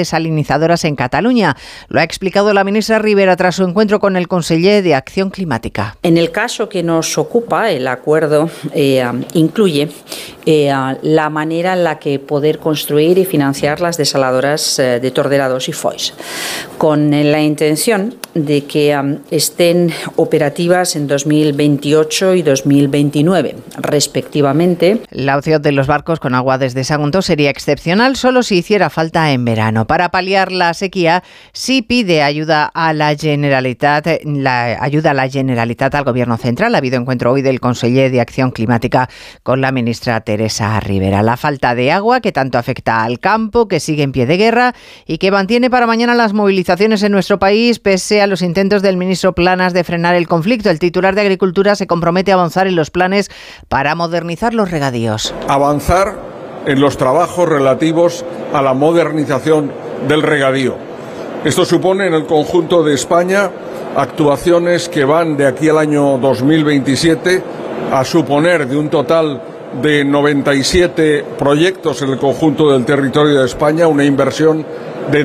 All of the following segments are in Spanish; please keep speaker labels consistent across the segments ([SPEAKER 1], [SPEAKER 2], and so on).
[SPEAKER 1] desalinizadoras en Cataluña. Lo ha explicado la ministra Rivera tras su encuentro con el conseller de Acción Climática.
[SPEAKER 2] En el caso que nos ocupa, el acuerdo eh, incluye eh, la manera en la que poder construir y financiar las desaladoras eh, de Torderados y Foix, con la intención de que estén operativas en 2028 y 2029, respectivamente.
[SPEAKER 1] La opción de los barcos con agua desde Sagunto sería excepcional solo si hiciera falta en verano. Para paliar la sequía, sí pide ayuda a la Generalitat, la ayuda a la Generalitat al Gobierno Central. Ha habido encuentro hoy del conseller de Acción Climática con la ministra Teresa Rivera. La falta de agua que tanto afecta al campo, que sigue en pie de guerra y que mantiene para mañana las movilizaciones en nuestro país, pese los intentos del ministro Planas de frenar el conflicto. El titular de Agricultura se compromete a avanzar en los planes para modernizar los regadíos.
[SPEAKER 3] Avanzar en los trabajos relativos a la modernización del regadío. Esto supone en el conjunto de España actuaciones que van de aquí al año 2027 a suponer de un total de 97 proyectos en el conjunto del territorio de España una inversión de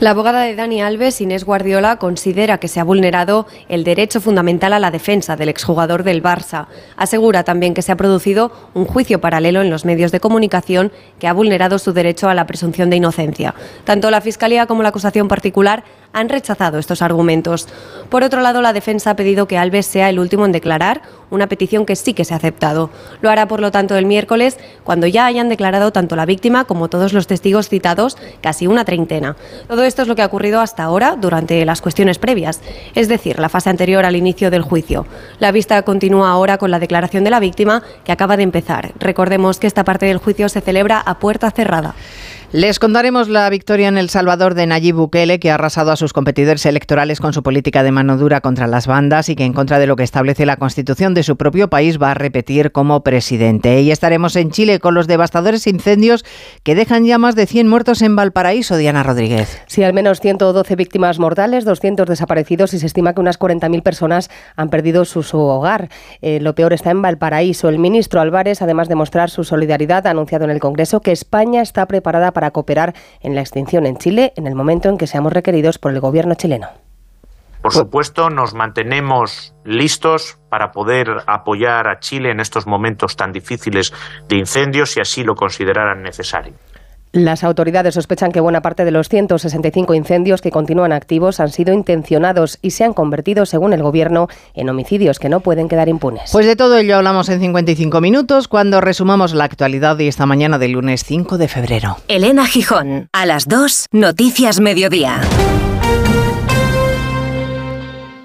[SPEAKER 4] La abogada de Dani Alves, Inés Guardiola, considera que se ha vulnerado el derecho fundamental a la defensa del exjugador del Barça. Asegura también que se ha producido un juicio paralelo en los medios de comunicación que ha vulnerado su derecho a la presunción de inocencia. Tanto la Fiscalía como la acusación particular han rechazado estos argumentos. Por otro lado, la defensa ha pedido que Alves sea el último en declarar, una petición que sí que se ha aceptado. Lo hará, por lo tanto, el miércoles, cuando ya hayan declarado tanto la víctima como todos los testigos citados, casi una treintena. Todo esto es lo que ha ocurrido hasta ahora durante las cuestiones previas, es decir, la fase anterior al inicio del juicio. La vista continúa ahora con la declaración de la víctima, que acaba de empezar. Recordemos que esta parte del juicio se celebra a puerta cerrada.
[SPEAKER 1] Les contaremos la victoria en El Salvador de Nayib Bukele, que ha arrasado a sus competidores electorales con su política de mano dura contra las bandas y que en contra de lo que establece la constitución de su propio país va a repetir como presidente. Y estaremos en Chile con los devastadores incendios que dejan ya más de 100 muertos en Valparaíso, Diana Rodríguez.
[SPEAKER 5] Sí, al menos 112 víctimas mortales, 200 desaparecidos y se estima que unas 40.000 personas han perdido su, hogar. Eh, lo peor está en Valparaíso. El ministro Álvarez, además de mostrar su solidaridad, ha anunciado en el Congreso que España está preparada para cooperar en la extinción en Chile en el momento en que seamos requeridos por el gobierno chileno.
[SPEAKER 6] Por supuesto, nos mantenemos listos para poder apoyar a Chile en estos momentos tan difíciles de incendios si así lo consideraran necesario.
[SPEAKER 5] Las autoridades sospechan que buena parte de los 165 incendios que continúan activos han sido intencionados y se han convertido, según el Gobierno, en homicidios que no pueden quedar impunes.
[SPEAKER 1] Pues de todo ello hablamos en 55 minutos cuando resumamos la actualidad de esta mañana del lunes 5 de febrero.
[SPEAKER 7] Elena Gijón, a las 2, Noticias Mediodía.